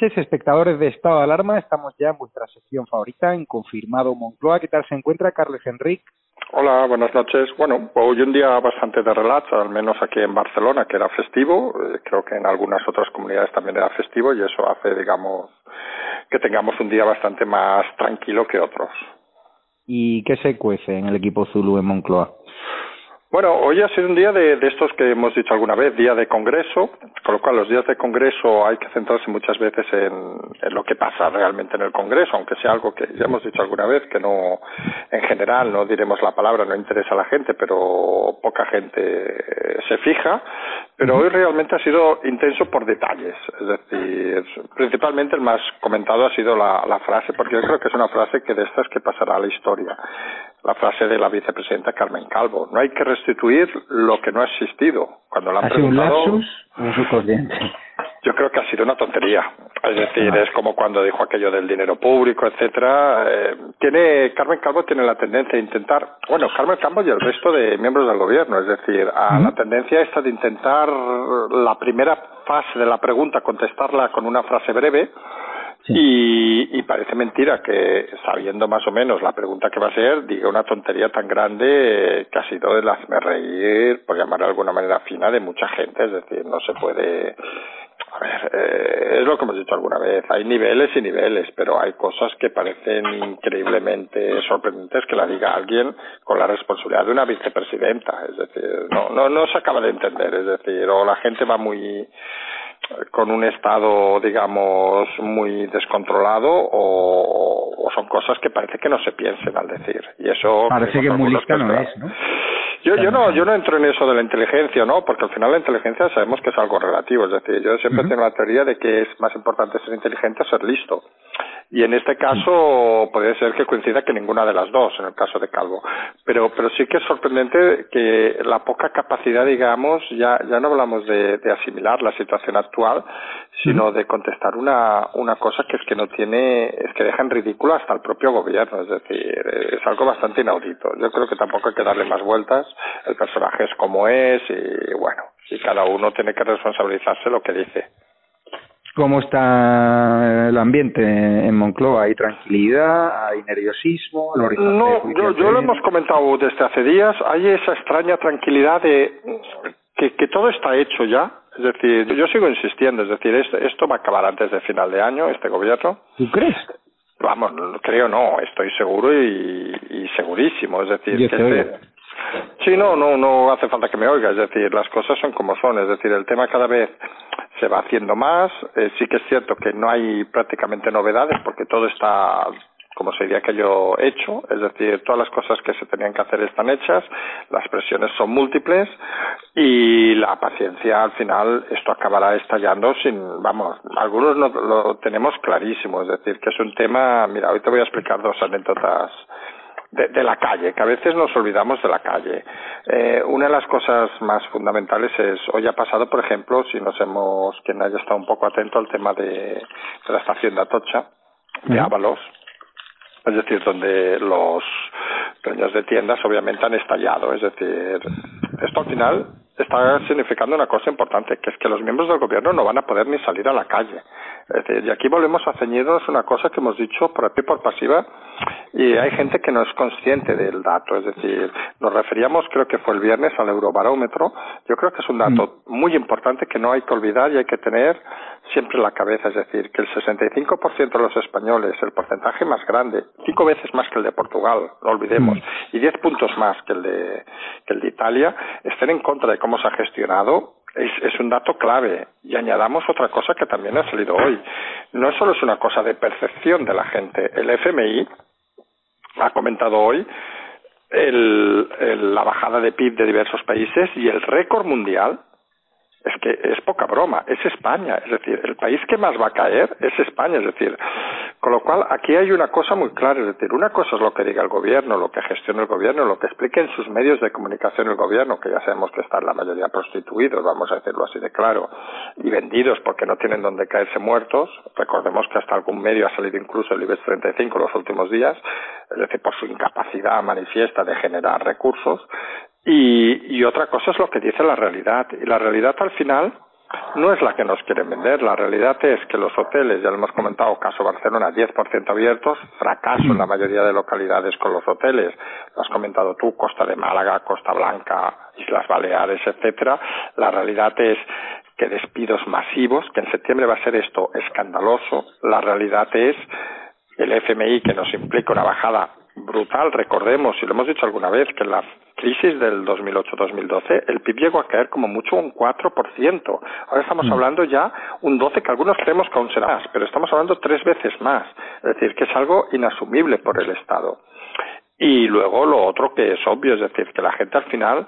Noches, espectadores de Estado de Alarma. Estamos ya en vuestra sección favorita, en Confirmado Moncloa. ¿Qué tal se encuentra Carlos Enrique? Hola, buenas noches. Bueno, hoy un día bastante de relax, al menos aquí en Barcelona, que era festivo. Eh, creo que en algunas otras comunidades también era festivo y eso hace, digamos, que tengamos un día bastante más tranquilo que otros. ¿Y qué se cuece en el equipo Zulu en Moncloa? Bueno, hoy ha sido un día de, de, estos que hemos dicho alguna vez, día de congreso, con lo cual los días de congreso hay que centrarse muchas veces en, en, lo que pasa realmente en el congreso, aunque sea algo que ya hemos dicho alguna vez, que no, en general, no diremos la palabra, no interesa a la gente, pero poca gente se fija, pero hoy realmente ha sido intenso por detalles, es decir, principalmente el más comentado ha sido la, la frase, porque yo creo que es una frase que de estas que pasará a la historia la frase de la vicepresidenta Carmen Calvo. No hay que restituir lo que no ha existido. Cuando la han ¿Ha sido preguntado, un lapsus yo creo que ha sido una tontería. Es decir, es como cuando dijo aquello del dinero público, etcétera. Eh, tiene Carmen Calvo tiene la tendencia a intentar, bueno, Carmen Calvo y el resto de miembros del gobierno, es decir, a la tendencia esta de intentar la primera fase de la pregunta contestarla con una frase breve Y, y, parece mentira que, sabiendo más o menos la pregunta que va a ser, diga una tontería tan grande que ha sido el hazme reír, por llamar de alguna manera fina, de mucha gente. Es decir, no se puede. A ver, eh, es lo que hemos dicho alguna vez. Hay niveles y niveles, pero hay cosas que parecen increíblemente sorprendentes que la diga alguien con la responsabilidad de una vicepresidenta. Es decir, no, no, no se acaba de entender. Es decir, o la gente va muy con un estado, digamos, muy descontrolado o, o, son cosas que parece que no se piensen al decir. Y eso parece que muy lista no es, ¿no? Yo, yo no, yo no entro en eso de la inteligencia, ¿no? Porque al final la inteligencia sabemos que es algo relativo. Es decir, yo siempre uh -huh. tengo la teoría de que es más importante ser inteligente o ser listo. Y en este caso puede ser que coincida que ninguna de las dos, en el caso de Calvo. Pero, pero sí que es sorprendente que la poca capacidad, digamos, ya, ya no hablamos de, de asimilar la situación actual, sino de contestar una, una cosa que es que no tiene, es que deja en ridículo hasta el propio gobierno. Es decir, es algo bastante inaudito. Yo creo que tampoco hay que darle más vueltas. El personaje es como es y bueno, y cada uno tiene que responsabilizarse lo que dice. ¿Cómo está el ambiente en Moncloa? ¿Hay tranquilidad? ¿Hay nerviosismo? no, yo, yo lo hemos comentado desde hace días. Hay esa extraña tranquilidad de que, que todo está hecho ya. Es decir, yo sigo insistiendo. Es decir, esto, esto va a acabar antes de final de año, este gobierno. ¿Tú crees? Vamos, creo no. Estoy seguro y, y segurísimo. Es decir, que este, Sí, no, no, no hace falta que me oiga. Es decir, las cosas son como son. Es decir, el tema cada vez se va haciendo más. Eh, sí que es cierto que no hay prácticamente novedades porque todo está como se diría aquello hecho, es decir, todas las cosas que se tenían que hacer están hechas, las presiones son múltiples y la paciencia al final esto acabará estallando sin, vamos, algunos no, lo tenemos clarísimo, es decir, que es un tema, mira, hoy te voy a explicar dos anécdotas de, de, la calle, que a veces nos olvidamos de la calle. Eh, una de las cosas más fundamentales es, hoy ha pasado, por ejemplo, si nos hemos, quien haya estado un poco atento al tema de, de la estación de Atocha, de uh -huh. Ábalos, es decir, donde los dueños de tiendas obviamente han estallado. Es decir, esto al final está significando una cosa importante, que es que los miembros del gobierno no van a poder ni salir a la calle. Es decir, y aquí volvemos a ceñirnos una cosa que hemos dicho por aquí por pasiva, y hay gente que no es consciente del dato. Es decir, nos referíamos, creo que fue el viernes, al eurobarómetro. Yo creo que es un dato mm. muy importante que no hay que olvidar y hay que tener siempre en la cabeza. Es decir, que el 65% de los españoles, el porcentaje más grande, cinco veces más que el de Portugal, no olvidemos, mm. y diez puntos más que el de, que el de Italia, estén en contra de cómo se ha gestionado es, es, un dato clave. Y añadamos otra cosa que también ha salido hoy. No solo es una cosa de percepción de la gente. El FMI ha comentado hoy el, la bajada de PIB de diversos países y el récord mundial es que es poca broma, es España, es decir, el país que más va a caer es España, es decir, con lo cual aquí hay una cosa muy clara, es decir, una cosa es lo que diga el gobierno, lo que gestione el gobierno, lo que explique en sus medios de comunicación el gobierno, que ya sabemos que están la mayoría prostituidos, vamos a decirlo así de claro, y vendidos porque no tienen donde caerse muertos, recordemos que hasta algún medio ha salido incluso el IBEX 35 los últimos días, es decir, por su incapacidad manifiesta de generar recursos, y, y otra cosa es lo que dice la realidad. Y la realidad al final no es la que nos quieren vender. La realidad es que los hoteles, ya lo hemos comentado, caso Barcelona, 10% abiertos, fracaso en la mayoría de localidades con los hoteles. Lo has comentado tú, Costa de Málaga, Costa Blanca, Islas Baleares, etcétera. La realidad es que despidos masivos, que en septiembre va a ser esto escandaloso. La realidad es el FMI que nos implica una bajada brutal. Recordemos, y lo hemos dicho alguna vez, que en la crisis del 2008-2012 el PIB llegó a caer como mucho un 4%. Ahora estamos mm. hablando ya un 12% que algunos creemos que aún será más, pero estamos hablando tres veces más. Es decir, que es algo inasumible por el Estado. Y luego lo otro que es obvio, es decir, que la gente al final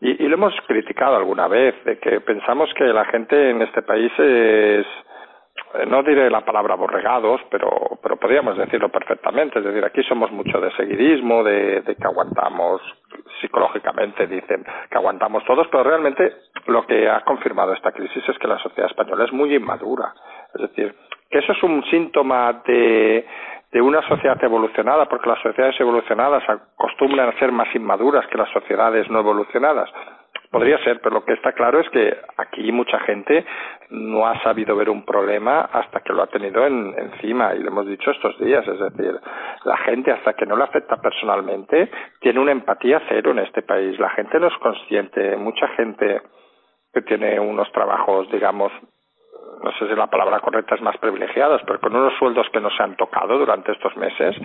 y, y, lo hemos criticado alguna vez, de que pensamos que la gente en este país es, no diré la palabra borregados, pero, pero podríamos decirlo perfectamente. Es decir, aquí somos mucho de seguidismo, de, que aguantamos psicológicamente, dicen que aguantamos todos, pero realmente lo que ha confirmado esta crisis es que la sociedad española es muy inmadura. Es decir, que eso es un síntoma de una sociedad evolucionada, porque las sociedades evolucionadas acostumbran a ser más inmaduras que las sociedades no evolucionadas. Podría ser, pero lo que está claro es que aquí mucha gente no ha sabido ver un problema hasta que lo ha tenido en, encima, y lo hemos dicho estos días, es decir, la gente hasta que no le afecta personalmente tiene una empatía cero en este país, la gente no es consciente, mucha gente que tiene unos trabajos, digamos, no sé si la palabra correcta es más privilegiados, pero con unos sueldos que no se han tocado durante estos meses,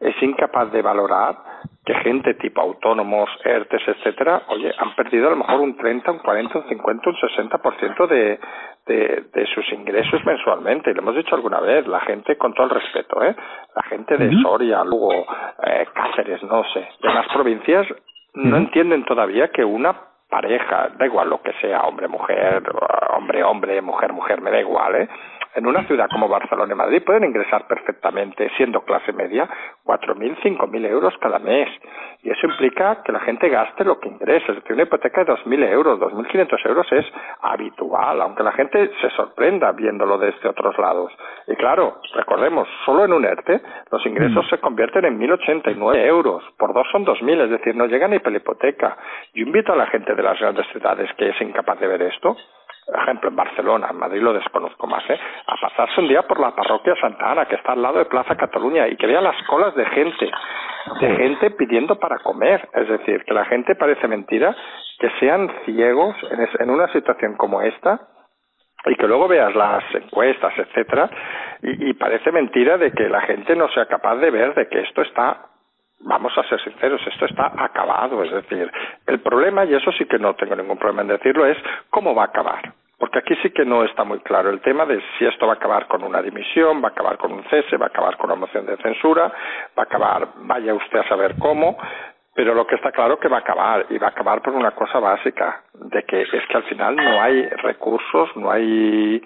es incapaz de valorar que gente tipo autónomos, ERTES, etcétera, oye, han perdido a lo mejor un 30, un 40, un 50, un 60% de, de, de sus ingresos mensualmente. Y lo hemos dicho alguna vez, la gente, con todo el respeto, ¿eh? la gente de Soria, Lugo, eh, Cáceres, no sé, de las provincias, no entienden todavía que una pareja, da igual lo que sea, hombre, mujer, hombre, hombre, mujer, mujer, me da igual, ¿eh? En una ciudad como Barcelona y Madrid pueden ingresar perfectamente, siendo clase media, 4.000, 5.000 euros cada mes. Y eso implica que la gente gaste lo que ingresa. Es decir, una hipoteca de 2.000 euros, 2.500 euros es habitual, aunque la gente se sorprenda viéndolo desde otros lados. Y claro, recordemos, solo en un ERTE los ingresos mm. se convierten en 1.089 euros. Por dos son 2.000, es decir, no llega ni por hipoteca. Yo invito a la gente de las grandes ciudades que es incapaz de ver esto, por ejemplo, en Barcelona, en Madrid lo desconozco más, ¿eh? a pasarse un día por la parroquia Santa Ana, que está al lado de Plaza Cataluña, y que vea las colas de gente, de gente pidiendo para comer. Es decir, que la gente parece mentira que sean ciegos en, en una situación como esta y que luego veas las encuestas, etcétera, y, y parece mentira de que la gente no sea capaz de ver de que esto está vamos a ser sinceros, esto está acabado. Es decir, el problema, y eso sí que no tengo ningún problema en decirlo, es cómo va a acabar. Porque aquí sí que no está muy claro el tema de si esto va a acabar con una dimisión, va a acabar con un cese, va a acabar con una moción de censura, va a acabar, vaya usted a saber cómo, pero lo que está claro que va a acabar, y va a acabar por una cosa básica, de que es que al final no hay recursos, no hay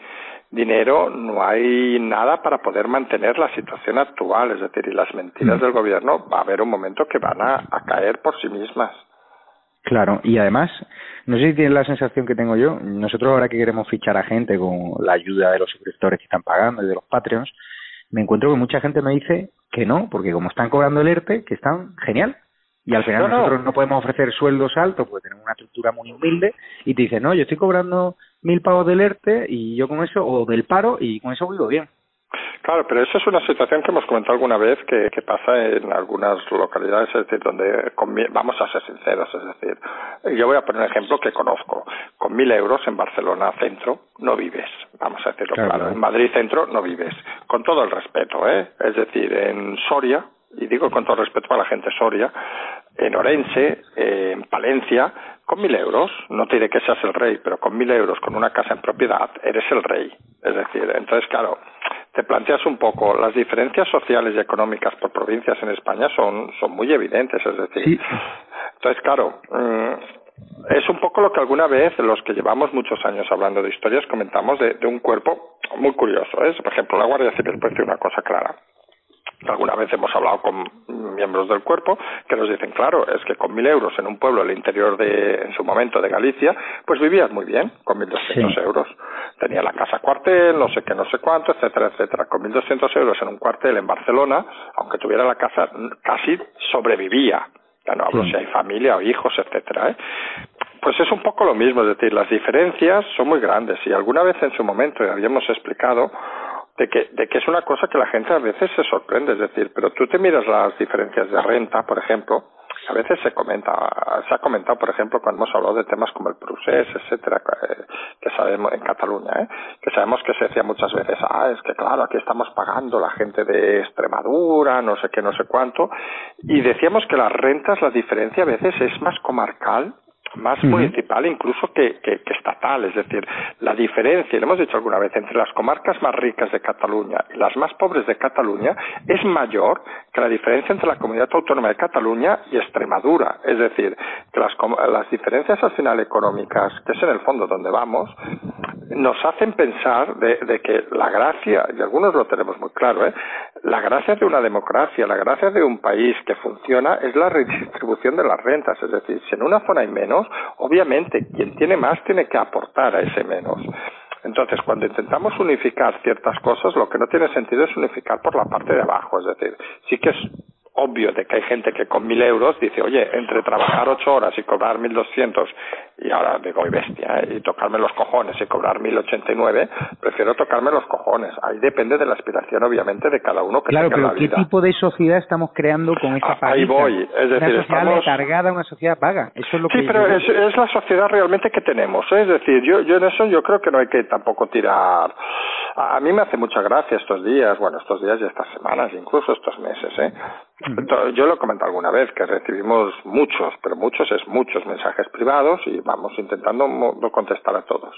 dinero, no hay nada para poder mantener la situación actual. Es decir, y las mentiras mm. del gobierno va a haber un momento que van a, caer por sí mismas. Claro, y además, no sé si tienen la sensación que tengo yo, nosotros ahora que queremos fichar a gente con la ayuda de los suscriptores que están pagando y de los Patreons, me encuentro que mucha gente me dice que no, porque como están cobrando el ERTE, que están genial, y al final nosotros no. podemos ofrecer sueldos altos porque tenemos una estructura muy humilde y te dicen, no, yo estoy cobrando mil pagos del ERTE y yo con eso, o del paro, y con eso vivo bien. Claro, pero eso es una situación que hemos comentado alguna vez que, que pasa en algunas localidades, es decir, donde vamos a ser sinceros, es decir, yo voy a poner un ejemplo que conozco. Con mil euros en Barcelona centro no vives, vamos a decirlo claro. En Madrid centro no vives, con todo el respeto, ¿eh? Es decir, en Soria, y digo con todo el respeto para la gente Soria, en Orense, en Palencia, con mil euros, no te diré que seas el rey, pero con mil euros, con una casa en propiedad, eres el rey. Es decir, entonces, claro, te planteas un poco, las diferencias sociales y económicas por provincias en España son, son muy evidentes, es decir, entonces, claro, mm, es un poco lo que alguna vez los que llevamos muchos años hablando de historias comentamos de, de un cuerpo muy curioso. Es, por ejemplo, la Guardia Civil decir una cosa clara. Alguna vez hemos hablado con miembros del cuerpo que nos dicen, claro, es que con mil euros en un pueblo del interior de, en su momento, de Galicia, pues vivías muy bien, con mil doscientos euros. Tenía la casa cuartel, no sé qué, no sé cuánto, etcétera, etcétera. Con mil doscientos euros en un cuartel en Barcelona, aunque tuviera la casa, casi sobrevivía. Ya no hablo si hay familia o hijos, etcétera, ¿eh? Pues es un poco lo mismo, es decir, las diferencias son muy grandes y alguna vez en su momento habíamos explicado de que, de que es una cosa que la gente a veces se sorprende, es decir, pero tú te miras las diferencias de renta, por ejemplo, a veces se comenta, se ha comentado, por ejemplo, cuando hemos hablado de temas como el procés, etcétera, que sabemos en Cataluña, ¿eh? que sabemos que se decía muchas veces, ah, es que claro, aquí estamos pagando la gente de Extremadura, no sé qué, no sé cuánto, y decíamos que las rentas, la diferencia a veces es más comarcal más municipal incluso que, que, estatal. Es decir, la diferencia, lo hemos dicho alguna vez, entre las comarcas más ricas de Cataluña y las más pobres de Cataluña es mayor que la diferencia entre la comunidad autónoma de Cataluña y Extremadura. Es decir, que las, las diferencias al final económicas, que es en el fondo donde vamos, nos hacen pensar de, de que la gracia, y algunos lo tenemos muy claro, ¿eh? la gracia de una democracia, la gracia de un país que funciona es la redistribución de las rentas. Es decir, si en una zona hay menos, obviamente quien tiene más tiene que aportar a ese menos. Entonces, cuando intentamos unificar ciertas cosas, lo que no tiene sentido es unificar por la parte de abajo. Es decir, sí que es obvio de que hay gente que con mil euros dice, oye, entre trabajar ocho horas y cobrar mil doscientos, y ahora digo, y bestia, ¿eh? y tocarme los cojones y cobrar mil ochenta y nueve, prefiero tocarme los cojones. Ahí depende de la aspiración, obviamente, de cada uno que claro, tenga pero ¿qué tipo de sociedad estamos creando con esta ah, Ahí voy, es decir, una sociedad estamos... letargada, una sociedad vaga. Eso es lo sí, pero es, es, la sociedad realmente que tenemos. ¿eh? Es decir, yo, yo en eso yo creo que no hay que tampoco tirar... A, a mí me hace mucha gracia estos días, bueno, estos días y estas semanas, incluso estos meses, ¿eh? Yo lo he comentado alguna vez que recibimos muchos, pero muchos es muchos mensajes privados y vamos intentando contestar a todos.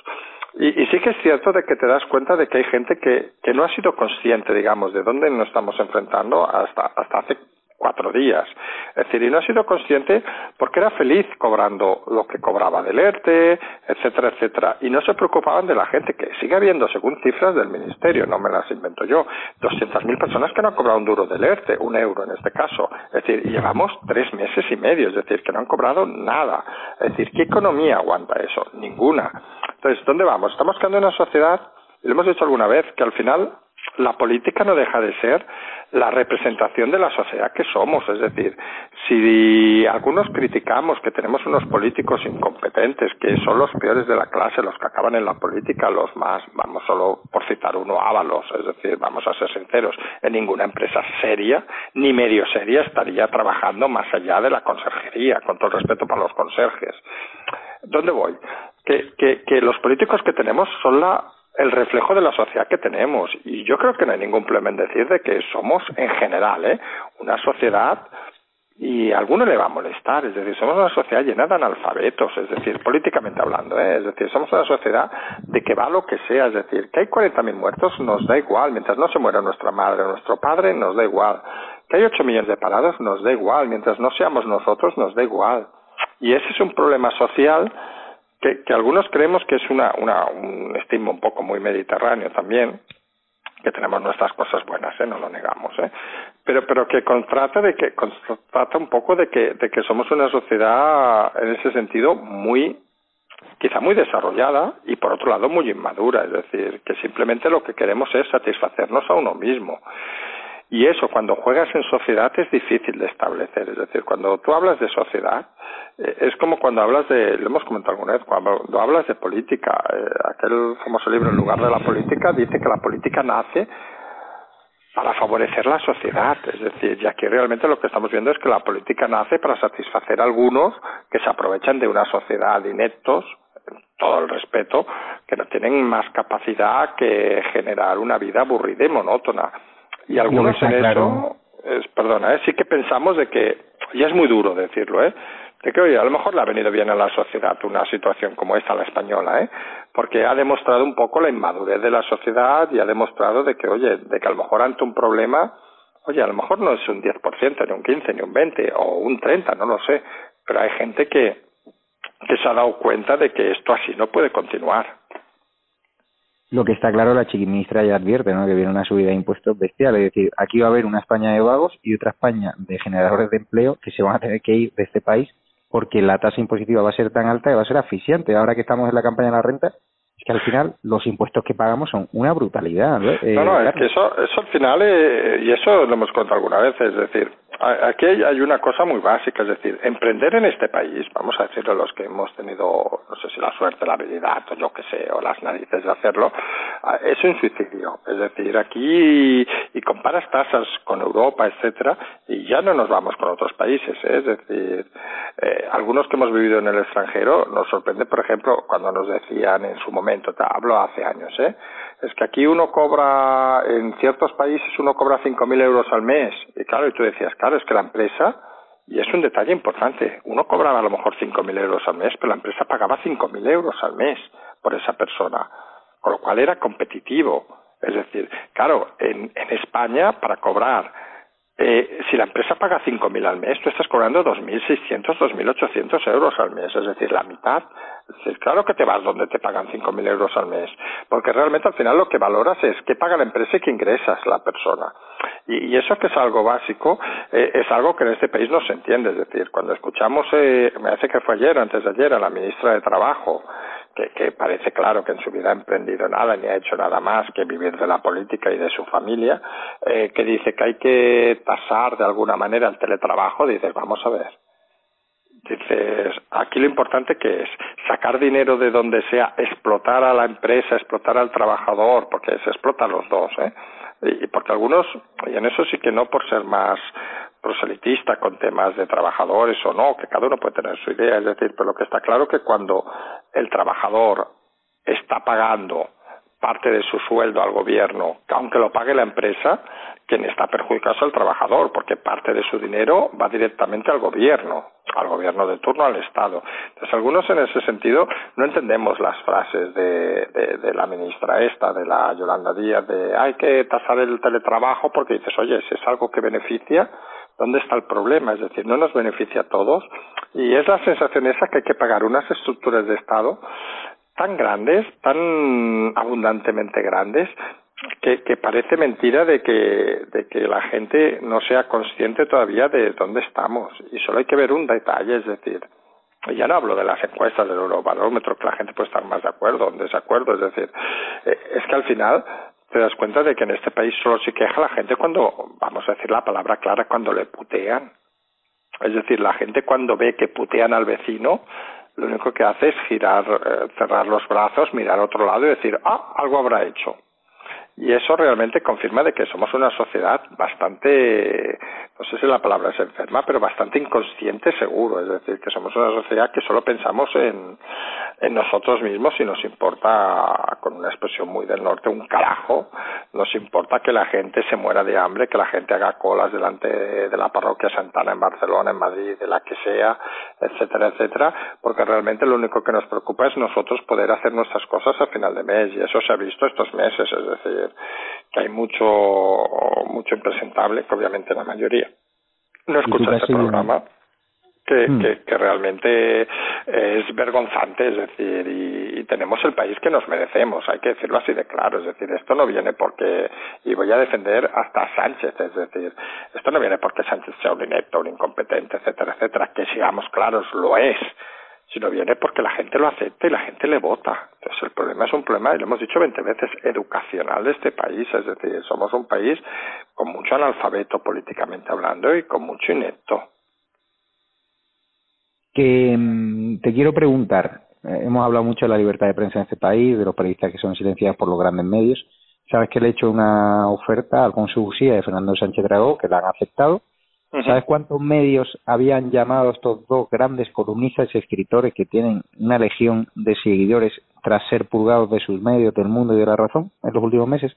Y, y, sí que es cierto de que te das cuenta de que hay gente que, que no ha sido consciente, digamos, de dónde nos estamos enfrentando hasta, hasta hace cuatro días. Es decir, y no ha sido consciente porque era feliz cobrando lo que cobraba del ERTE, etcétera, etcétera. Y no se preocupaban de la gente que sigue habiendo, según cifras del Ministerio, no me las invento yo, 200.000 personas que no han cobrado un duro del ERTE, un euro en este caso. Es decir, y llevamos tres meses y medio, es decir, que no han cobrado nada. Es decir, ¿qué economía aguanta eso? Ninguna. Entonces, ¿dónde vamos? Estamos quedando en una sociedad, y lo hemos dicho alguna vez, que al final la política no deja de ser la representación de la sociedad que somos. Es decir, si algunos criticamos que tenemos unos políticos incompetentes, que son los peores de la clase, los que acaban en la política, los más, vamos solo por citar uno, Ábalos, es decir, vamos a ser sinceros, en ninguna empresa seria, ni medio seria, estaría trabajando más allá de la conserjería, con todo el respeto para los conserjes. ¿Dónde voy? Que, que, que los políticos que tenemos son la el reflejo de la sociedad que tenemos. Y yo creo que no hay ningún problema en decir de que somos, en general, ¿eh? una sociedad y a alguno le va a molestar, es decir, somos una sociedad llena de analfabetos, es decir, políticamente hablando, ¿eh? es decir, somos una sociedad de que va lo que sea, es decir, que hay 40.000 muertos nos da igual, mientras no se muera nuestra madre o nuestro padre nos da igual, que hay 8 millones de parados nos da igual, mientras no seamos nosotros nos da igual. Y ese es un problema social que, que algunos creemos que es una, una, un estigma un poco muy mediterráneo también, que tenemos nuestras cosas buenas, ¿eh? no lo negamos, ¿eh? pero pero que contrata de que constata un poco de que de que somos una sociedad en ese sentido muy quizá muy desarrollada y por otro lado muy inmadura, es decir, que simplemente lo que queremos es satisfacernos a uno mismo. Y eso, cuando juegas en sociedad, es difícil de establecer. Es decir, cuando tú hablas de sociedad, eh, es como cuando hablas de, lo hemos comentado alguna vez, cuando hablas de política, eh, aquel famoso libro En lugar de la política dice que la política nace para favorecer la sociedad. Es decir, ya que realmente lo que estamos viendo es que la política nace para satisfacer a algunos que se aprovechan de una sociedad de ineptos, todo el respeto, que no tienen más capacidad que generar una vida aburrida y monótona. Y algunos en eso, es, perdona, ¿eh? sí que pensamos de que, y es muy duro decirlo, ¿eh? de que, oye, a lo mejor le ha venido bien a la sociedad una situación como esta, la española, ¿eh? porque ha demostrado un poco la inmadurez de la sociedad y ha demostrado de que, oye, de que a lo mejor ante un problema, oye, a lo mejor no es un 10%, ni un 15, ni un 20, o un 30, no lo sé, pero hay gente que, que se ha dado cuenta de que esto así no puede continuar. Lo que está claro, la chiquiministra ya advierte ¿no? que viene una subida de impuestos bestial. Es decir, aquí va a haber una España de vagos y otra España de generadores de empleo que se van a tener que ir de este país porque la tasa impositiva va a ser tan alta que va a ser asfixiante. Ahora que estamos en la campaña de la renta, es que al final los impuestos que pagamos son una brutalidad. ¿no? no, no, es que eso, eso al final, eh, y eso lo hemos contado alguna vez, es decir, Aquí hay una cosa muy básica, es decir, emprender en este país, vamos a decirlo los que hemos tenido, no sé si la suerte, la habilidad o yo qué sé, o las narices de hacerlo, es un suicidio. Es decir, aquí y comparas tasas con Europa, etcétera, y ya no nos vamos con otros países. ¿eh? Es decir, eh, algunos que hemos vivido en el extranjero nos sorprende, por ejemplo, cuando nos decían en su momento, hablo hace años, ¿eh? Es que aquí uno cobra, en ciertos países uno cobra 5.000 euros al mes. Y claro, y tú decías, claro, es que la empresa, y es un detalle importante, uno cobraba a lo mejor 5.000 euros al mes, pero la empresa pagaba 5.000 euros al mes por esa persona, con lo cual era competitivo. Es decir, claro, en, en España para cobrar eh, si la empresa paga 5.000 al mes, tú estás cobrando 2.600, 2.800 euros al mes, es decir, la mitad. Es claro que te vas donde te pagan 5.000 euros al mes, porque realmente al final lo que valoras es qué paga la empresa y qué ingresas la persona. Y, eso que es algo básico, eh, es algo que en este país no se entiende. Es decir, cuando escuchamos, eh, me parece que fue ayer, antes de ayer, a la ministra de Trabajo, que, parece claro que en su vida ha emprendido nada ni ha hecho nada más que vivir de la política y de su familia, eh, que dice que hay que tasar de alguna manera el teletrabajo, dices, vamos a ver. Dices, aquí lo importante que es sacar dinero de donde sea, explotar a la empresa, explotar al trabajador, porque se explota a los dos, ¿eh? Y porque algunos, y en eso sí que no por ser más proselitista con temas de trabajadores o no, que cada uno puede tener su idea, es decir, pero lo que está claro que cuando el trabajador está pagando parte de su sueldo al gobierno, aunque lo pague la empresa, quien está perjudicado es el trabajador, porque parte de su dinero va directamente al gobierno, al gobierno de turno, al Estado. Entonces, algunos en ese sentido no entendemos las frases de, de, de la ministra esta, de la Yolanda Díaz, de hay que tasar el teletrabajo, porque dices, oye, si es algo que beneficia, ¿Dónde está el problema? Es decir, no nos beneficia a todos y es la sensación esa que hay que pagar unas estructuras de Estado tan grandes, tan abundantemente grandes, que, parece mentira de que, de que la gente no sea consciente todavía de dónde estamos. Y solo hay que ver un detalle, es decir, ya no hablo de las encuestas del Eurobarómetro, que la gente puede estar más de acuerdo o en desacuerdo, es decir, eh, es que al final te das cuenta de que en este país solo se queja la gente cuando, vamos a decir la palabra clara, cuando le putean. Es decir, la gente cuando ve que putean al vecino, lo único que hace es girar, eh, cerrar los brazos, mirar a otro lado y decir, ah, algo habrá hecho. Y eso realmente confirma de que somos una sociedad bastante, no sé si la palabra es enferma, pero bastante inconsciente seguro. Es decir, que somos una sociedad que solo pensamos en, en nosotros mismos y nos importa, con una expresión muy del norte, un carajo, nos importa que la gente se muera de hambre, que la gente haga colas delante de la parroquia Santana en Barcelona, en Madrid, de la que sea, etcétera, etcétera, porque realmente lo único que nos preocupa es nosotros poder hacer nuestras cosas a final de mes y eso se ha visto estos meses, es decir, que hay mucho, mucho impresentable, que obviamente la mayoría no escucha este programa. Que, hmm. que, que, realmente es vergonzante, es decir, y, tenemos el país que nos merecemos, hay que decirlo así de claro, es decir, esto no viene porque, y voy a defender hasta Sánchez, es decir, esto no viene porque Sánchez sea un inepto, un incompetente, etcétera, etcétera, que seamos claros, lo es, sino viene porque la gente lo acepta y la gente le vota. Entonces el problema es un problema, y lo hemos dicho 20 veces, educacional de este país, es decir, somos un país con mucho analfabeto políticamente hablando y con mucho inepto. Que mm, te quiero preguntar, eh, hemos hablado mucho de la libertad de prensa en este país, de los periodistas que son silenciados por los grandes medios, Sabes que le he hecho una oferta a Alfonso Usía de Fernando Sánchez Dragó, que la han aceptado. ¿Sabes cuántos medios habían llamado a estos dos grandes columnistas y escritores que tienen una legión de seguidores tras ser purgados de sus medios, del mundo y de la razón en los últimos meses?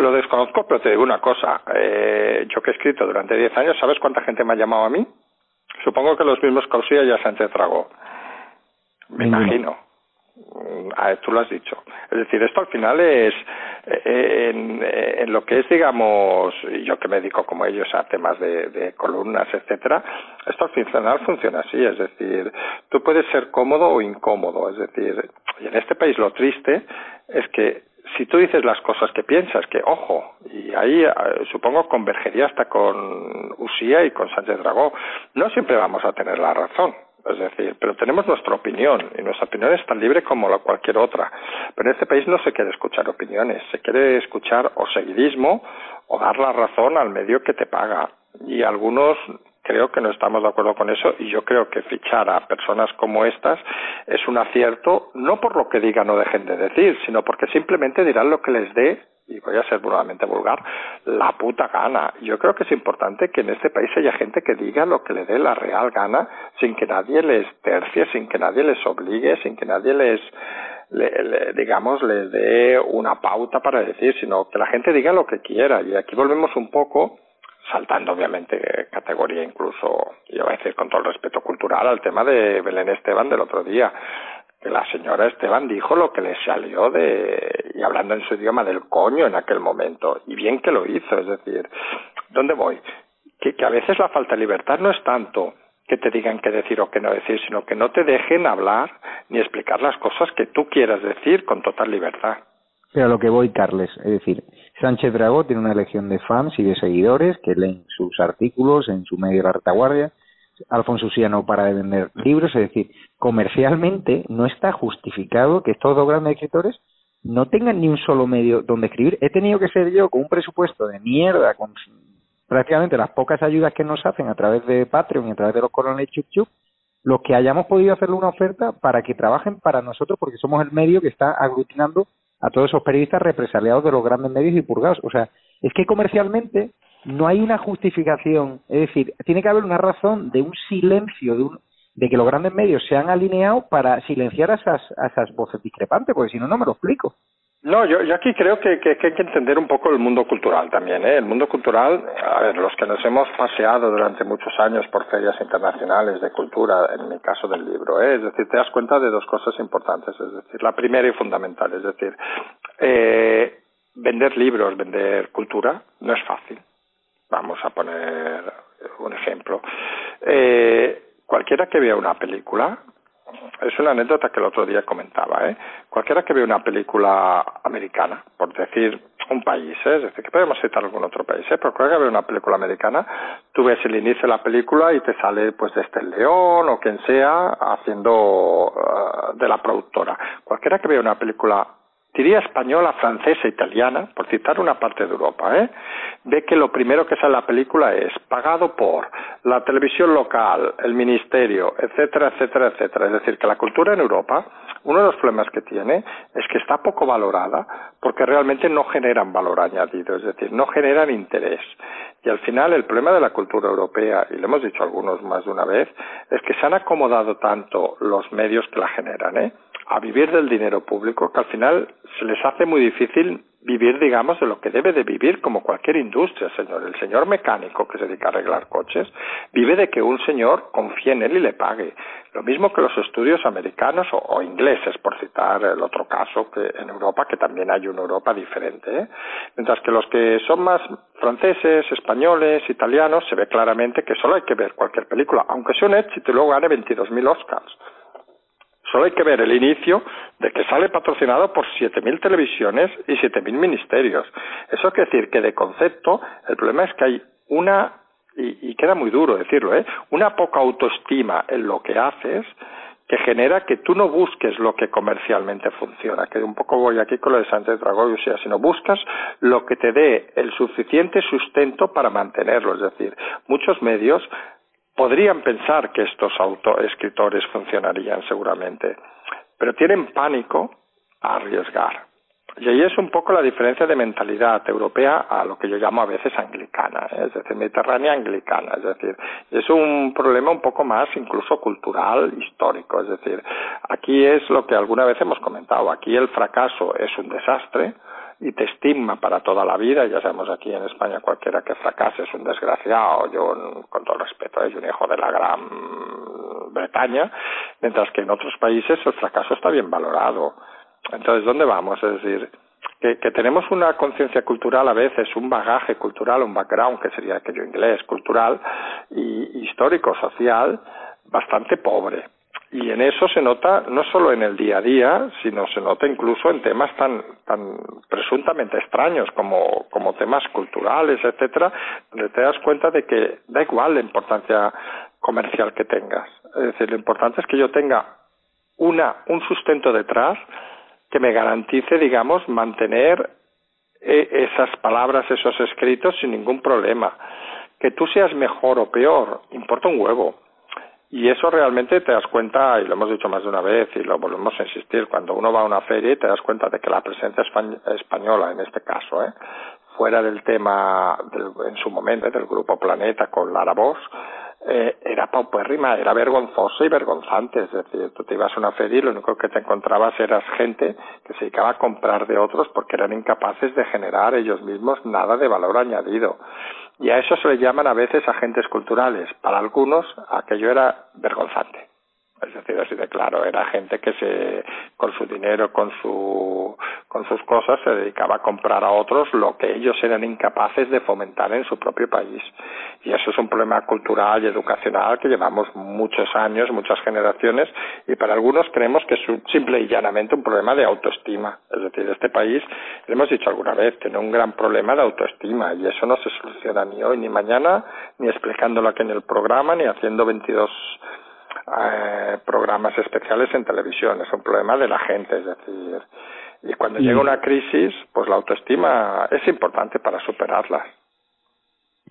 Lo desconozco, pero te digo una cosa. Eh, yo que he escrito durante 10 años, ¿sabes cuánta gente me ha llamado a mí? Supongo que los mismos Causía ya Sánchez Dragó. Me imagino. Ah, tú lo has dicho. Es decir, esto al final es eh, en, en, lo que es, digamos, yo que me dedico como ellos a temas de, de columnas, etcétera, esto al final funciona así. Es decir, tú puedes ser cómodo o incómodo. Es decir, y en este país lo triste es que si tú dices las cosas que piensas, que ojo, y ahí eh, supongo convergería hasta con Usía y con Sánchez Dragó, no siempre vamos a tener la razón. Es decir, pero tenemos nuestra opinión y nuestra opinión es tan libre como la cualquier otra. Pero en este país no se quiere escuchar opiniones, se quiere escuchar o seguidismo o dar la razón al medio que te paga. Y algunos creo que no estamos de acuerdo con eso y yo creo que fichar a personas como estas es un acierto, no por lo que digan o dejen de decir, sino porque simplemente dirán lo que les dé y voy a ser nuevamente vulgar, la puta gana. Yo creo que es importante que en este país haya gente que diga lo que le dé la real gana sin que nadie les tercie, sin que nadie les obligue, sin que nadie les, digamos, les dé una pauta para decir, sino que la gente diga lo que quiera. Y aquí volvemos un poco, saltando obviamente categoría incluso, yo voy a decir con todo el respeto cultural, al tema de Belén Esteban del otro día la señora Esteban dijo lo que le salió de, y hablando en su idioma del coño en aquel momento, y bien que lo hizo, es decir, ¿dónde voy? Que, que a veces la falta de libertad no es tanto que te digan qué decir o qué no decir, sino que no te dejen hablar ni explicar las cosas que tú quieras decir con total libertad. Pero a lo que voy, Carles, es decir, Sánchez Dragó tiene una legión de fans y de seguidores que leen sus artículos en su medio de la retaguardia, Alfonso Usía no para de vender libros, es decir, comercialmente no está justificado que estos dos grandes escritores no tengan ni un solo medio donde escribir. He tenido que ser yo con un presupuesto de mierda, con prácticamente las pocas ayudas que nos hacen a través de Patreon y a través de los coroneles Chup Chup, los que hayamos podido hacerle una oferta para que trabajen para nosotros, porque somos el medio que está aglutinando a todos esos periodistas represaliados de los grandes medios y purgados. O sea, es que comercialmente no hay una justificación, es decir, tiene que haber una razón de un silencio, de, un, de que los grandes medios se han alineado para silenciar a esas, voces discrepantes, porque si no, no me lo explico. No, yo, yo aquí creo que, que, hay que entender un poco el mundo cultural también. ¿eh? El mundo cultural, a ver, los que nos hemos paseado durante muchos años por ferias internacionales de cultura, en mi caso del libro, ¿eh? es decir, te das cuenta de dos cosas importantes. Es decir, la primera y fundamental, es decir, eh, vender libros, vender cultura, no es fácil. Vamos a poner un ejemplo. Eh, cualquiera que vea una película, es una anécdota que el otro día comentaba, ¿eh? Cualquiera que vea una película americana, por decir un país, ¿eh? es decir, que podemos citar algún otro país, ¿eh? pero cualquiera que vea una película americana, tú ves el inicio de la película y te sale pues este el león o quien sea haciendo uh, de la productora. Cualquiera que vea una película diría española, francesa, italiana, por citar una parte de Europa, ¿eh? ve que lo primero que sale la película es pagado por la televisión local, el ministerio, etcétera, etcétera, etcétera. Es decir, que la cultura en Europa, uno de los problemas que tiene es que está poco valorada porque realmente no generan valor añadido, es decir, no generan interés. Y al final el problema de la cultura europea, y lo hemos dicho algunos más de una vez, es que se han acomodado tanto los medios que la generan, ¿eh? A vivir del dinero público que al final se les hace muy difícil vivir, digamos, de lo que debe de vivir como cualquier industria, señor. El señor mecánico que se dedica a arreglar coches vive de que un señor confíe en él y le pague. Lo mismo que los estudios americanos o, ingleses, por citar el otro caso, que en Europa, que también hay una Europa diferente. ¿eh? Mientras que los que son más franceses, españoles, italianos, se ve claramente que solo hay que ver cualquier película, aunque sea un éxito y luego gane 22.000 Oscars Solo hay que ver el inicio de que sale patrocinado por 7.000 televisiones y 7.000 ministerios. Eso quiere decir que de concepto el problema es que hay una, y, queda muy duro decirlo, ¿eh? una poca autoestima en lo que haces que genera que tú no busques lo que comercialmente funciona, que un poco voy aquí con lo de Sánchez Dragó y sea, sino buscas lo que te dé el suficiente sustento para mantenerlo. Es decir, muchos medios podrían pensar que estos autoescritores funcionarían seguramente, pero tienen pánico a arriesgar. Y ahí es un poco la diferencia de mentalidad europea a lo que yo llamo a veces anglicana, ¿eh? es decir, mediterránea anglicana, es decir, es un problema un poco más incluso cultural, histórico, es decir, aquí es lo que alguna vez hemos comentado, aquí el fracaso es un desastre, y te estigma para toda la vida. Ya sabemos aquí en España cualquiera que fracase es un desgraciado. Yo, con todo respeto, es un hijo de la Gran Bretaña, mientras que en otros países el fracaso está bien valorado. Entonces, ¿dónde vamos? Es decir, que, que tenemos una conciencia cultural a veces, un bagaje cultural, un background, que sería aquello inglés, cultural y histórico, social, bastante pobre. Y en eso se nota no solo en el día a día, sino se nota incluso en temas tan, tan presuntamente extraños como, como temas culturales, etcétera, donde te das cuenta de que da igual la importancia comercial que tengas. Es decir, lo importante es que yo tenga una, un sustento detrás que me garantice, digamos, mantener eh, esas palabras, esos escritos sin ningún problema. Que tú seas mejor o peor, importa un huevo. Y eso realmente te das cuenta, y lo hemos dicho más de una vez y lo volvemos a insistir, cuando uno va a una feria y te das cuenta de que la presencia española, en este caso, ¿eh? fuera del tema en su momento del grupo Planeta con Lara Bosch, eh, era paupérrima, era vergonzosa y vergonzante. Es decir, tú te ibas a una feria y lo único que te encontrabas era gente que se dedicaba a comprar de otros porque eran incapaces de generar ellos mismos nada de valor añadido. Y a eso se le llaman a veces agentes culturales. Para algunos aquello era vergonzante. Es decir, así de claro, era gente que se, con su dinero, con su, con sus cosas, se dedicaba a comprar a otros lo que ellos eran incapaces de fomentar en su propio país. Y eso es un problema cultural y educacional que llevamos muchos años, muchas generaciones, y para algunos creemos que es simple y llanamente un problema de autoestima. Es decir, este país, lo hemos dicho alguna vez, tiene un gran problema de autoestima, y eso no se soluciona ni hoy ni mañana, ni explicándolo aquí en el programa, ni haciendo 22 eh, programas especiales en televisión. Es un problema de la gente, es decir, y cuando llega una crisis, pues la autoestima es importante para superarla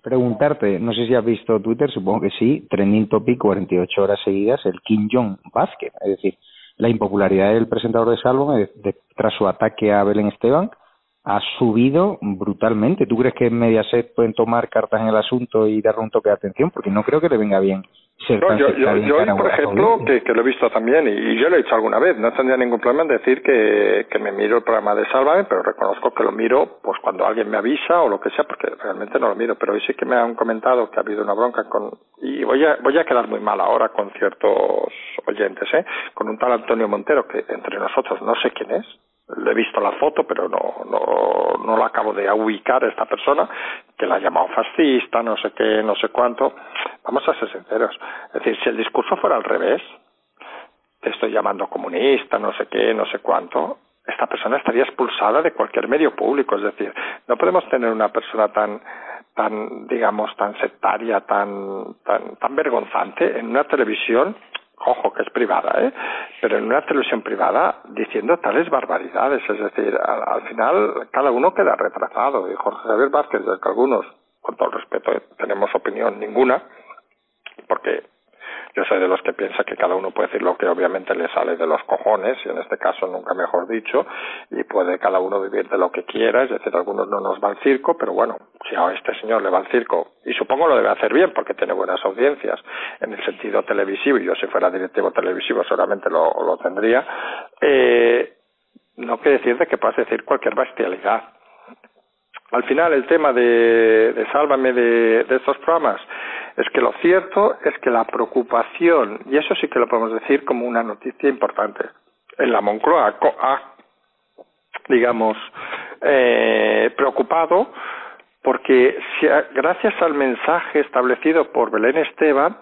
preguntarte, no sé si has visto Twitter, supongo que sí, trending topic 48 horas seguidas, el Kim Jong Vázquez, es decir, la impopularidad del presentador de Salvo tras su ataque a Belén Esteban ha subido brutalmente. ¿Tú crees que en Mediaset pueden tomar cartas en el asunto y darle un toque de atención? Porque no creo que le venga bien no, yo, yo, yo por ejemplo, que, que, lo he visto también, y, yo lo he dicho alguna vez, no tendría ningún problema en decir que, que me miro el programa de Sálvame, pero reconozco que lo miro pues cuando alguien me avisa o lo que sea, porque realmente no lo miro. Pero hoy sí que me han comentado que ha habido una bronca con... Y voy a, voy a quedar muy mal ahora con ciertos oyentes, ¿eh? Con un tal Antonio Montero, que entre nosotros no sé quién es, le he visto la foto, pero no, no, no la acabo de ubicar esta persona, que la ha llamado fascista, no sé qué, no sé cuánto. Vamos a ser sinceros. Es decir, si el discurso fuera al revés, te estoy llamando comunista, no sé qué, no sé cuánto, esta persona estaría expulsada de cualquier medio público. Es decir, no podemos tener una persona tan tan digamos tan sectaria tan tan tan vergonzante en una televisión ojo que es privada, ¿eh? pero en una televisión privada diciendo tales barbaridades, es decir, al, final cada uno queda retrasado y Jorge Javier Vázquez, de que algunos, con todo el respeto, tenemos opinión ninguna, porque yo soy de los que piensa que cada uno puede decir lo que obviamente le sale de los cojones, y en este caso nunca mejor dicho, y puede cada uno vivir de lo que quiera, es decir, algunos no nos va al circo, pero bueno, si a este señor le va al circo, y supongo lo debe hacer bien porque tiene buenas audiencias en el sentido televisivo, y yo si fuera directivo televisivo seguramente lo, lo tendría, eh, no quiere decir de que puedas decir cualquier bestialidad. Al final el tema de, de Sálvame de estos programas es que lo cierto es que la preocupación, y eso sí que lo podemos decir como una noticia importante, en la Moncloa ha, digamos, eh, preocupado porque gracias al mensaje establecido por Belén Esteban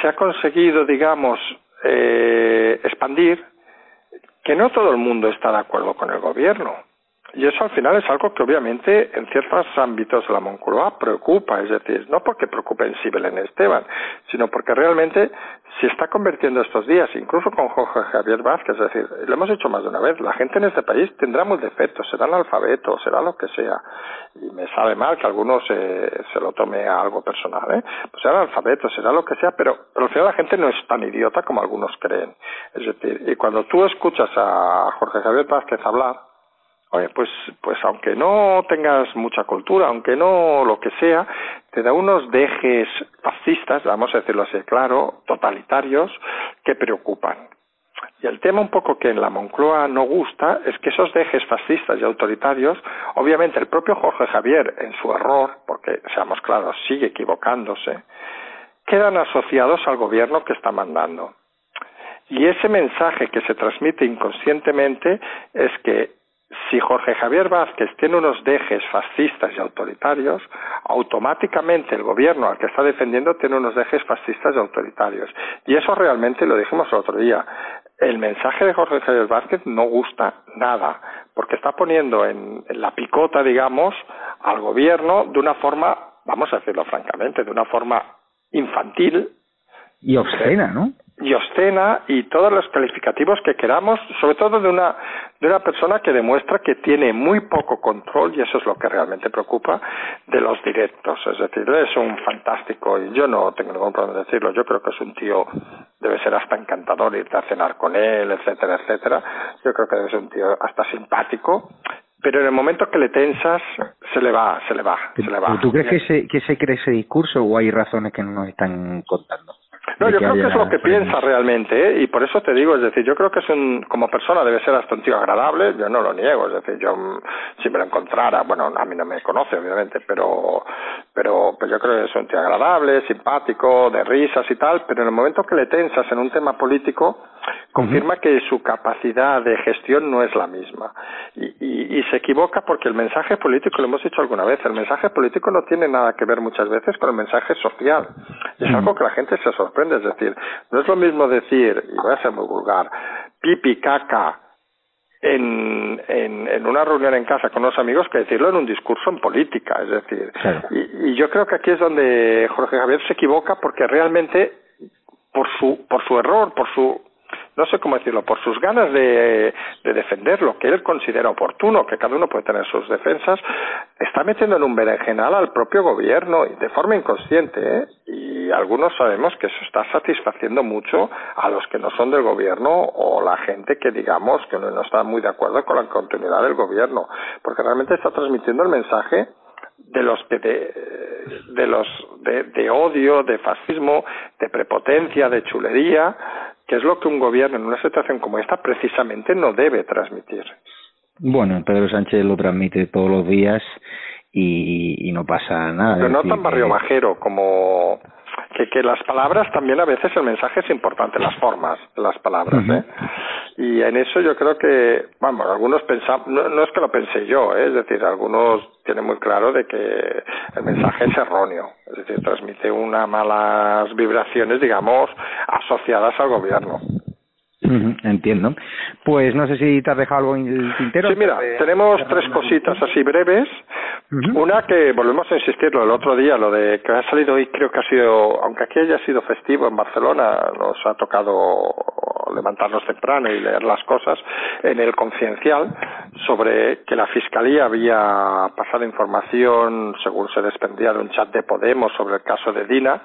se ha conseguido, digamos, eh, expandir que no todo el mundo está de acuerdo con el gobierno y eso al final es algo que obviamente en ciertos ámbitos de la Moncloa preocupa, es decir, no porque preocupe en sí Belén Esteban, sino porque realmente se está convirtiendo estos días, incluso con Jorge Javier Vázquez, es decir, lo hemos dicho más de una vez, la gente en este país tendrá muy defectos, será analfabeto, será lo que sea, y me sabe mal que algunos se, se lo tome a algo personal, ¿eh? Pues será analfabeto, será lo que sea, pero, pero al final la gente no es tan idiota como algunos creen. Es decir, y cuando tú escuchas a Jorge Javier Vázquez hablar, Oye, pues, pues aunque no tengas mucha cultura, aunque no lo que sea, te da unos dejes fascistas, vamos a decirlo así, claro, totalitarios, que preocupan. Y el tema un poco que en la Moncloa no gusta es que esos dejes fascistas y autoritarios, obviamente el propio Jorge Javier, en su error, porque seamos claros, sigue equivocándose, quedan asociados al gobierno que está mandando. Y ese mensaje que se transmite inconscientemente es que si Jorge Javier Vázquez tiene unos dejes fascistas y autoritarios, automáticamente el gobierno al que está defendiendo tiene unos dejes fascistas y autoritarios. Y eso realmente lo dijimos el otro día. El mensaje de Jorge Javier Vázquez no gusta nada, porque está poniendo en, en la picota, digamos, al gobierno de una forma, vamos a decirlo francamente, de una forma infantil. Y obscena, ¿no? Y obscena y todos los calificativos que queramos, sobre todo de una, de una persona que demuestra que tiene muy poco control, y eso es lo que realmente preocupa, de los directos. Es decir, es un fantástico, y yo no tengo ningún problema en decirlo, yo creo que es un tío, debe ser hasta encantador irte a cenar con él, etcétera, etcétera. Yo creo que debe ser un tío hasta simpático, pero en el momento que le tensas, se le va, se le va, se le va. ¿Tú crees que se, que se cree ese discurso o hay razones que no nos están contando? No, yo creo que es lo que piensa realmente, ¿eh? y por eso te digo, es decir, yo creo que es un, como persona debe ser hasta un tío agradable, yo no lo niego, es decir, yo mm, si me lo encontrara, bueno, a mí no me conoce obviamente, pero, pero pues yo creo que es un tío agradable, simpático, de risas y tal, pero en el momento que le tensas en un tema político, confirma que su capacidad de gestión no es la misma. Y, y, y, se equivoca porque el mensaje político, lo hemos dicho alguna vez, el mensaje político no tiene nada que ver muchas veces con el mensaje social. es algo que la gente se sorprende. Es decir, no es lo mismo decir, y voy a ser muy vulgar, pipi, caca, en, en, en, una reunión en casa con unos amigos que decirlo en un discurso en política. Es decir, y, y, yo creo que aquí es donde Jorge Javier se equivoca porque realmente por su, por su error, por su no sé cómo decirlo, por sus ganas de, de, defender lo que él considera oportuno, que cada uno puede tener sus defensas, está metiendo en un berenjenal al propio gobierno de forma inconsciente, ¿eh? y algunos sabemos que eso está satisfaciendo mucho a los que no son del gobierno o la gente que digamos que no está muy de acuerdo con la continuidad del gobierno, porque realmente está transmitiendo el mensaje de los de, de los de, de, odio, de fascismo, de prepotencia, de chulería, que es lo que un gobierno en una situación como esta precisamente no debe transmitir. Bueno, Pedro Sánchez lo transmite todos los días y, y no pasa nada. Pero no tan barrio bajero como que, que las palabras también a veces el mensaje es importante, las formas las palabras. ¿eh? Y en eso yo creo que, vamos, algunos pensamos, no, no es que lo pensé yo, ¿eh? es decir, algunos tienen muy claro de que el mensaje es erróneo, es decir, transmite unas malas vibraciones, digamos, asociadas al gobierno. Entiendo. Pues no sé si te has dejado algo en el tintero. Sí, mira, tenemos tres cositas así breves. Una que volvemos a insistirlo el otro día, lo de que ha salido hoy, creo que ha sido, aunque aquí haya sido festivo en Barcelona, nos ha tocado levantarnos temprano y leer las cosas en el Confidencial sobre que la Fiscalía había pasado información, según se desprendía de un chat de Podemos, sobre el caso de Dina.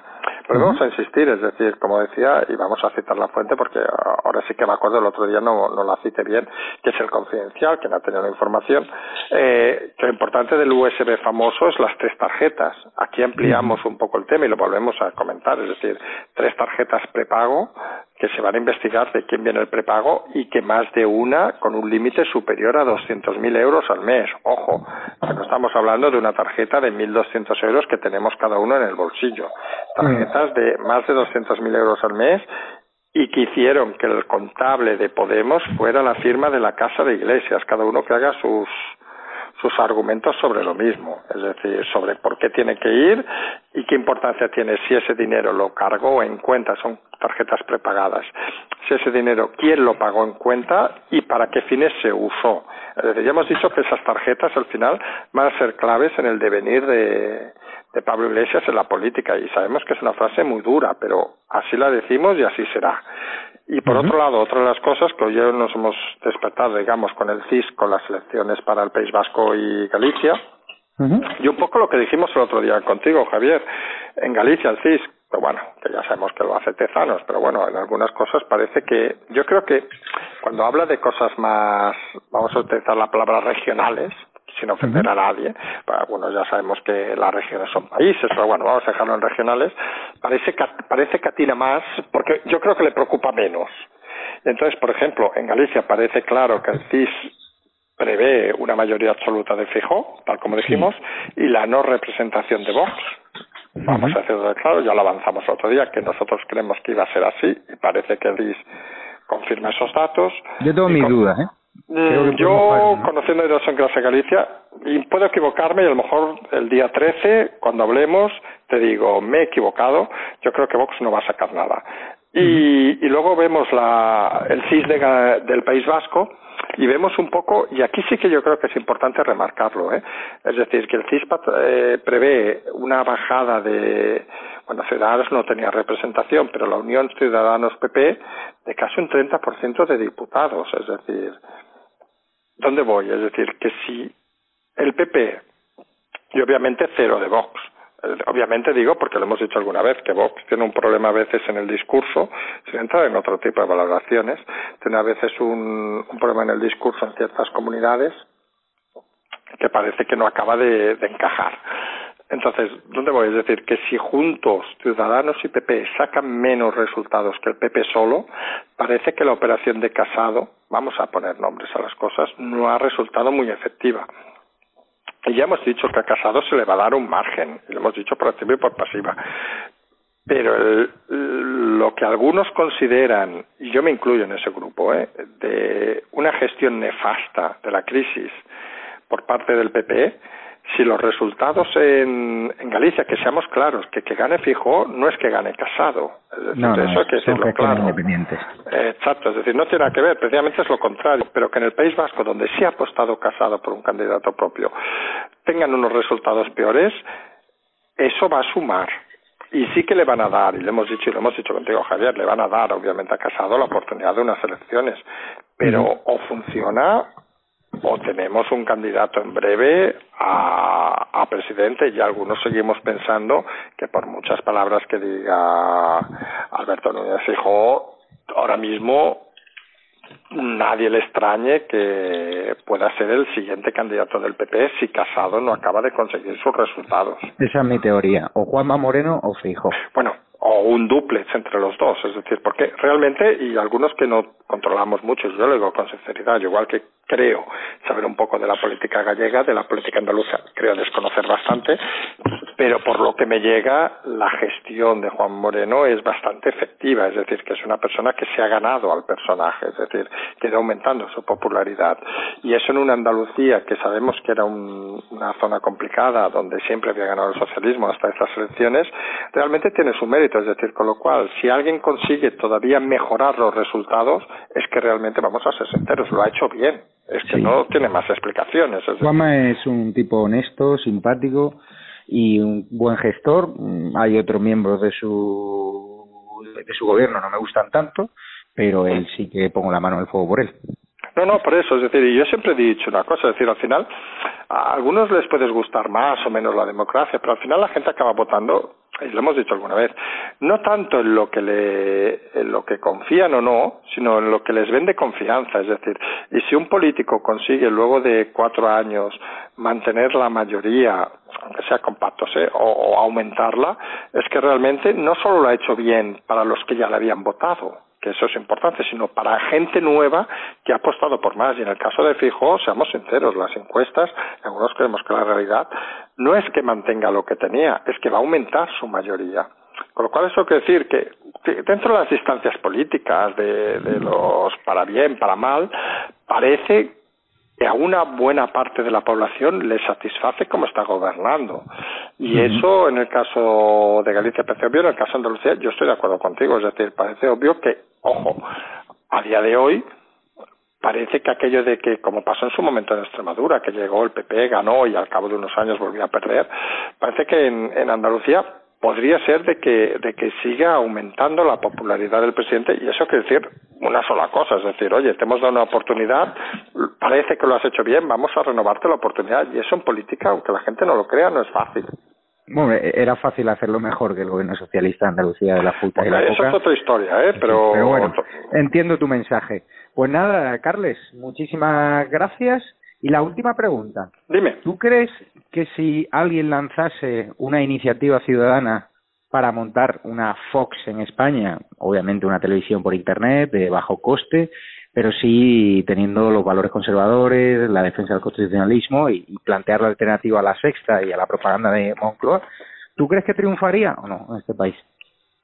Pero vamos a insistir, es decir, como decía, y vamos a citar la fuente porque ahora sí que me acuerdo, el otro día no, no la cité bien, que es el Confidencial, que no ha tenido la información, eh, que lo importante del USB famoso es las tres tarjetas. Aquí ampliamos un poco el tema y lo volvemos a comentar, es decir, tres tarjetas prepago que se van a investigar de quién viene el prepago y que más de una con un límite superior a 200.000 euros al mes. Ojo, no estamos hablando de una tarjeta de 1.200 euros que tenemos cada uno en el bolsillo. Tarjetas de más de 200.000 euros al mes y que hicieron que el contable de Podemos fuera la firma de la Casa de Iglesias, cada uno que haga sus sus argumentos sobre lo mismo, es decir, sobre por qué tiene que ir y qué importancia tiene si ese dinero lo cargó en cuenta, son tarjetas prepagadas, si ese dinero quién lo pagó en cuenta y para qué fines se usó. Es decir, ya hemos dicho que esas tarjetas al final van a ser claves en el devenir de, de Pablo Iglesias en la política y sabemos que es una frase muy dura, pero así la decimos y así será. Y por otro lado, otra de las cosas que hoy nos hemos despertado, digamos, con el CIS, con las elecciones para el País Vasco y Galicia, y un poco lo que dijimos el otro día contigo, Javier, en Galicia el CIS, pero bueno, que ya sabemos que lo hace Tezanos, pero bueno, en algunas cosas parece que, yo creo que cuando habla de cosas más, vamos a utilizar la palabra regionales, sin ofender a nadie, bueno, ya sabemos que las regiones son países, pero bueno, vamos a dejarlo en regionales, parece que, parece que atina más, porque yo creo que le preocupa menos. Entonces, por ejemplo, en Galicia parece claro que el CIS prevé una mayoría absoluta de fijo, tal como dijimos, y la no representación de Vox. Vamos a hacerlo claro, ya lo avanzamos otro día, que nosotros creemos que iba a ser así, y parece que el CIS confirma esos datos. Yo tengo mis dudas, ¿eh? Mm, yo, conociendo a Clase Galicia, y puedo equivocarme y a lo mejor el día 13, cuando hablemos, te digo, me he equivocado, yo creo que Vox no va a sacar nada. Y, y luego vemos la, el CIS del País Vasco y vemos un poco, y aquí sí que yo creo que es importante remarcarlo, ¿eh? es decir, que el CIS eh, prevé una bajada de, bueno, Ciudadanos no tenía representación, pero la Unión Ciudadanos-PP de casi un 30% de diputados, es decir, ¿dónde voy? Es decir, que si el PP, y obviamente cero de Vox, Obviamente digo, porque lo hemos dicho alguna vez, que Vox tiene un problema a veces en el discurso, sin entrar en otro tipo de valoraciones, tiene a veces un, problema en el discurso en ciertas comunidades que parece que no acaba de, encajar. Entonces, ¿dónde voy? Es decir, que si juntos Ciudadanos y PP sacan menos resultados que el PP solo, parece que la operación de Casado, vamos a poner nombres a las cosas, no ha resultado muy efectiva. Y ya hemos dicho que a Casado se le va a dar un margen, lo hemos dicho por activa y por pasiva. Pero lo que algunos consideran, y yo me incluyo en ese grupo, ¿eh? de una gestión nefasta de la crisis por parte del PPE, si los resultados en, en Galicia, que seamos claros, que que gane Fijo no es que gane Casado. Es decir, no, eso hay que decirlo claro. Independientes. exacto, es decir, no tiene nada que ver, precisamente es lo contrario, pero que en el País Vasco, donde sí ha apostado Casado por un candidato propio, tengan unos resultados peores, eso va a sumar. Y sí que le van a dar, y le hemos dicho, y lo hemos dicho contigo, Javier, le van a dar, obviamente, a Casado la oportunidad de unas elecciones. Pero o funciona o tenemos un candidato en breve a, a, presidente y algunos seguimos pensando que por muchas palabras que diga Alberto Núñez Fijó, ahora mismo nadie le extrañe que pueda ser el siguiente candidato del PP si Casado no acaba de conseguir sus resultados. Esa es mi teoría, o Juanma Moreno o Fijo. Bueno, o un duplex entre los dos, es decir, porque realmente, y algunos que no controlamos mucho, yo lo digo con sinceridad, igual que creo saber un poco de la política gallega, de la política andaluza, creo desconocer bastante, pero por lo que me llega, la gestión de Juan Moreno es bastante efectiva, es decir, que es una persona que se ha ganado al personaje, es decir, que va aumentando su popularidad. Y eso en una Andalucía que sabemos que era una zona complicada, donde siempre había ganado el socialismo hasta estas elecciones, realmente tiene su mérito, es decir, con lo cual, si alguien consigue todavía mejorar los resultados, es que realmente vamos a ser sinceros, lo ha hecho bien. Es que no tiene más explicaciones. Juanma es un tipo honesto, simpático y un buen gestor. Hay otros miembros de su de su gobierno no me gustan tanto, pero él sí que pongo la mano en el fuego por él. No, no, por eso, es decir, yo siempre he dicho una cosa, es decir, al final a algunos les puede gustar más o menos la democracia, pero al final la gente acaba votando, y lo hemos dicho alguna vez, no tanto en lo que le, en lo que confían o no, sino en lo que les vende confianza, es decir, y si un político consigue luego de cuatro años mantener la mayoría, aunque sea compactos, ¿eh? o, o aumentarla, es que realmente no solo lo ha hecho bien para los que ya le habían votado, eso es importante, sino para gente nueva que ha apostado por más. Y en el caso de Fijo, seamos sinceros, las encuestas, algunos creemos que la realidad no es que mantenga lo que tenía, es que va a aumentar su mayoría. Con lo cual eso quiere decir que dentro de las distancias políticas, de, de los para bien, para mal, parece que a una buena parte de la población le satisface cómo está gobernando. Y eso, en el caso de Galicia, parece obvio, en el caso de Andalucía, yo estoy de acuerdo contigo. Es decir, parece obvio que, ojo, a día de hoy, parece que aquello de que, como pasó en su momento en Extremadura, que llegó el PP, ganó y al cabo de unos años volvió a perder, parece que en, en Andalucía podría ser de que, de que siga aumentando la popularidad del presidente y eso quiere decir una sola cosa, es decir, oye, te hemos dado una oportunidad, parece que lo has hecho bien, vamos a renovarte la oportunidad y eso en política, aunque la gente no lo crea, no es fácil. bueno, era fácil hacerlo mejor que el gobierno socialista de Andalucía de la puta y la Eso es otra historia, ¿eh? Pero... Pero bueno, entiendo tu mensaje. Pues nada, Carles, muchísimas gracias. Y la última pregunta. Dime. ¿Tú crees que si alguien lanzase una iniciativa ciudadana para montar una Fox en España, obviamente una televisión por Internet de bajo coste, pero sí teniendo los valores conservadores, la defensa del constitucionalismo y, plantear la alternativa a la sexta y a la propaganda de Moncloa, ¿tú crees que triunfaría o no en este país?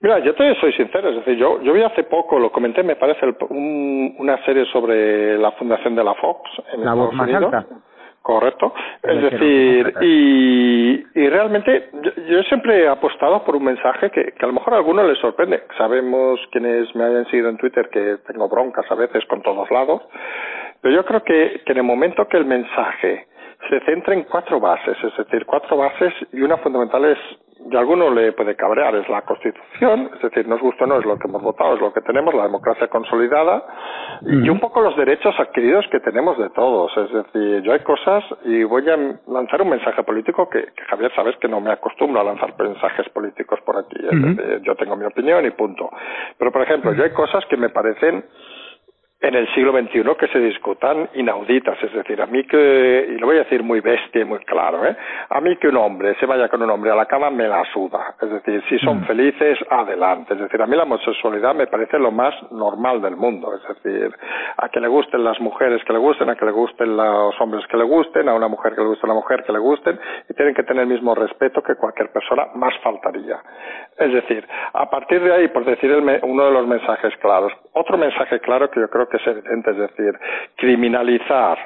Mira, yo te soy sincero, es decir, yo, yo vi hace poco, lo comenté, me parece, una serie sobre la fundación de la Fox en la voz más alta. Correcto. Es decir, y, y realmente yo, siempre he apostado por un mensaje que, que a lo mejor a algunos les sorprende. Sabemos quienes me hayan seguido en Twitter que tengo broncas a veces con todos lados, pero yo creo que, que en el momento que el mensaje se centra en cuatro bases, es decir, cuatro bases y una fundamental es de alguno le puede cabrear es la Constitución, es decir, nos gusta o no, es lo que hemos votado, es lo que tenemos, la democracia consolidada y un poco los derechos adquiridos que tenemos de todos. Es decir, yo hay cosas y voy a lanzar un mensaje político que, Javier, sabes que no me acostumbro a lanzar mensajes políticos por aquí. yo tengo mi opinión y punto. Pero, por ejemplo, yo hay cosas que me parecen en el siglo XXI que se discutan inauditas. Es decir, a mí que, y lo voy a decir muy bestia y muy claro, ¿eh? a mí que un hombre se vaya con un hombre a la cama me la suda. Es decir, si son mm. felices, adelante. Es decir, a mí la homosexualidad me parece lo más normal del mundo. Es decir, a que le gusten las mujeres que le gusten, a que le gusten los hombres que le gusten, a una mujer que le guste a una mujer que le gusten, y tienen que tener el mismo respeto que cualquier persona, más faltaría. Es decir, a partir de ahí, por decir uno de los mensajes claros, otro mensaje claro que yo creo que es evidente, es decir, criminalizar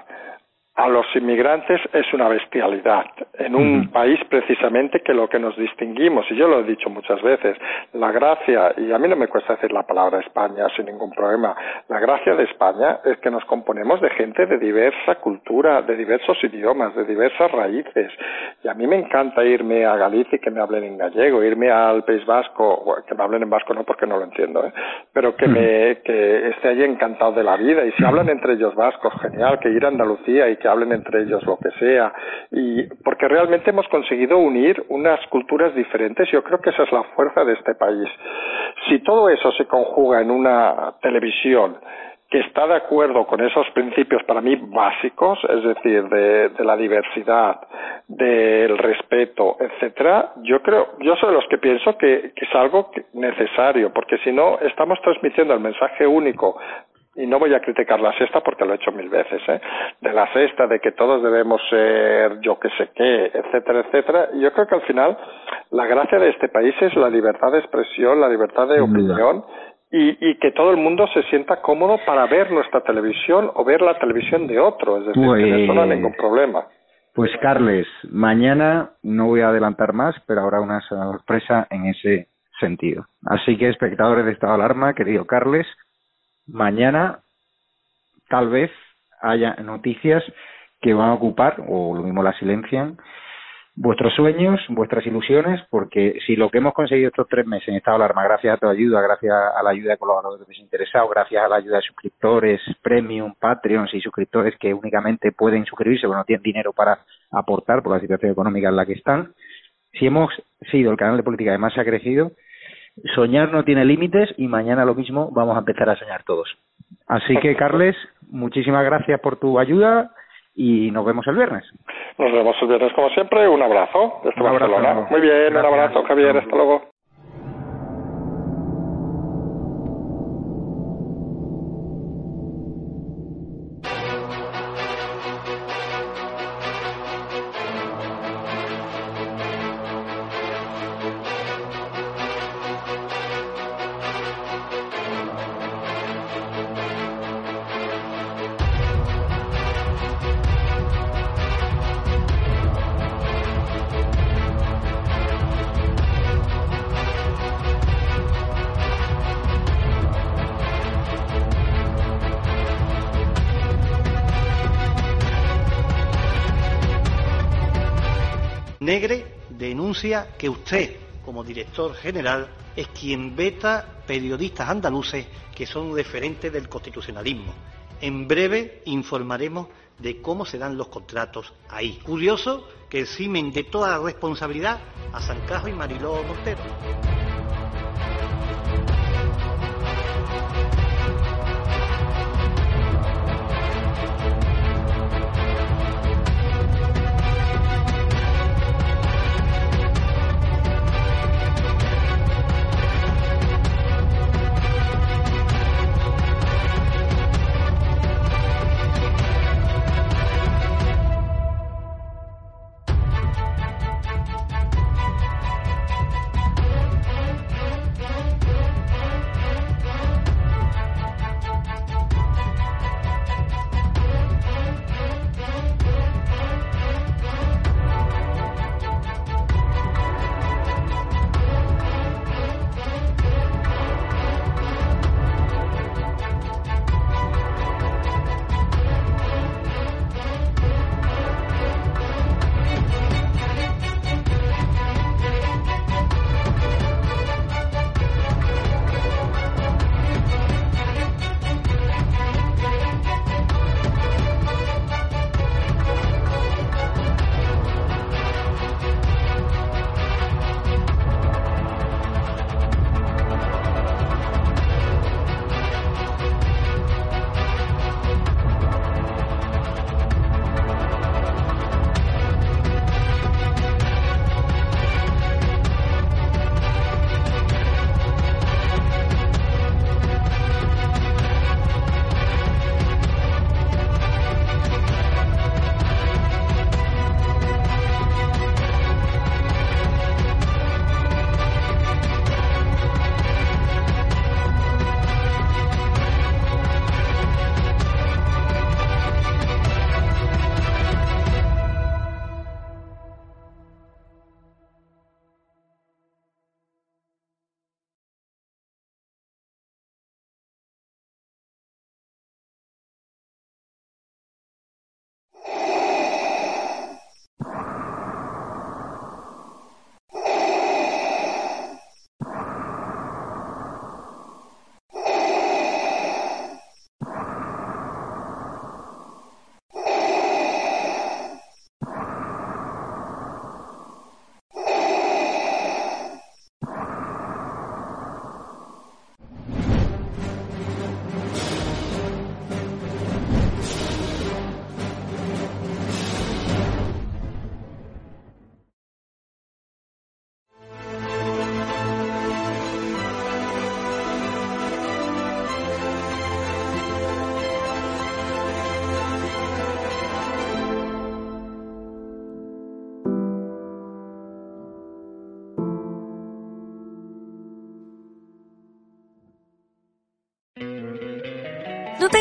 a los inmigrantes es una bestialidad. En un país precisamente que lo que nos distinguimos, y yo lo he dicho muchas veces, la gracia, y a mí no me cuesta decir la palabra España sin ningún problema, la gracia de España es que nos componemos de gente de diversa cultura, de diversos idiomas, de diversas raíces, y a mí me encanta irme a Galicia y que me hablen en gallego, irme al País Vasco, que me hablen en vasco no porque no lo entiendo, ¿eh? pero que, me, que esté allí encantado de la vida, y si hablan entre ellos vascos, genial, que ir a Andalucía y que hablen entre ellos lo que sea, y porque realmente hemos conseguido unir unas culturas diferentes. Yo creo que esa es la fuerza de este país. Si todo eso se conjuga en una televisión que está de acuerdo con esos principios para mí básicos, es decir, de, la diversidad, del respeto, etcétera, yo creo, yo soy de los que pienso que, que es algo necesario, porque si no estamos transmitiendo el mensaje único y no voy a criticar la sexta porque lo he hecho mil veces, ¿eh? de la sexta, de que todos debemos ser yo que sé qué, etcétera, etcétera. Yo creo que al final la gracia de este país es la libertad de expresión, la libertad de opinión y, y que todo el mundo se sienta cómodo para ver nuestra televisión o ver la televisión de otro, es decir, que eso no hay ningún problema. Pues Carles, mañana no voy a adelantar más, pero habrá una sorpresa en ese sentido. Así que espectadores de Estado de Alarma, querido Carles, mañana tal vez haya noticias que van a ocupar, o lo mismo la silencian, vuestros sueños, vuestras ilusiones, porque si lo que hemos conseguido estos tres meses en estado de alarma, gracias a tu ayuda, gracias a la ayuda de colaboradores desinteresados, gracias a la ayuda de suscriptores, premium, patreons y suscriptores que únicamente pueden suscribirse porque no tienen dinero para aportar por la situación económica en la que están, si hemos sido el canal de política que más ha crecido, soñar no tiene límites y mañana lo mismo vamos a empezar a soñar todos. Así que, Carles, muchísimas gracias por tu ayuda y nos vemos el viernes. Nos vemos el viernes como siempre. Un abrazo desde Barcelona. Muy bien, un abrazo, Javier. Hasta luego. Negre denuncia que usted, como director general, es quien veta periodistas andaluces que son referentes del constitucionalismo. En breve informaremos de cómo se dan los contratos ahí. Curioso que eximen de toda responsabilidad a Sancajo y Mariló Montero.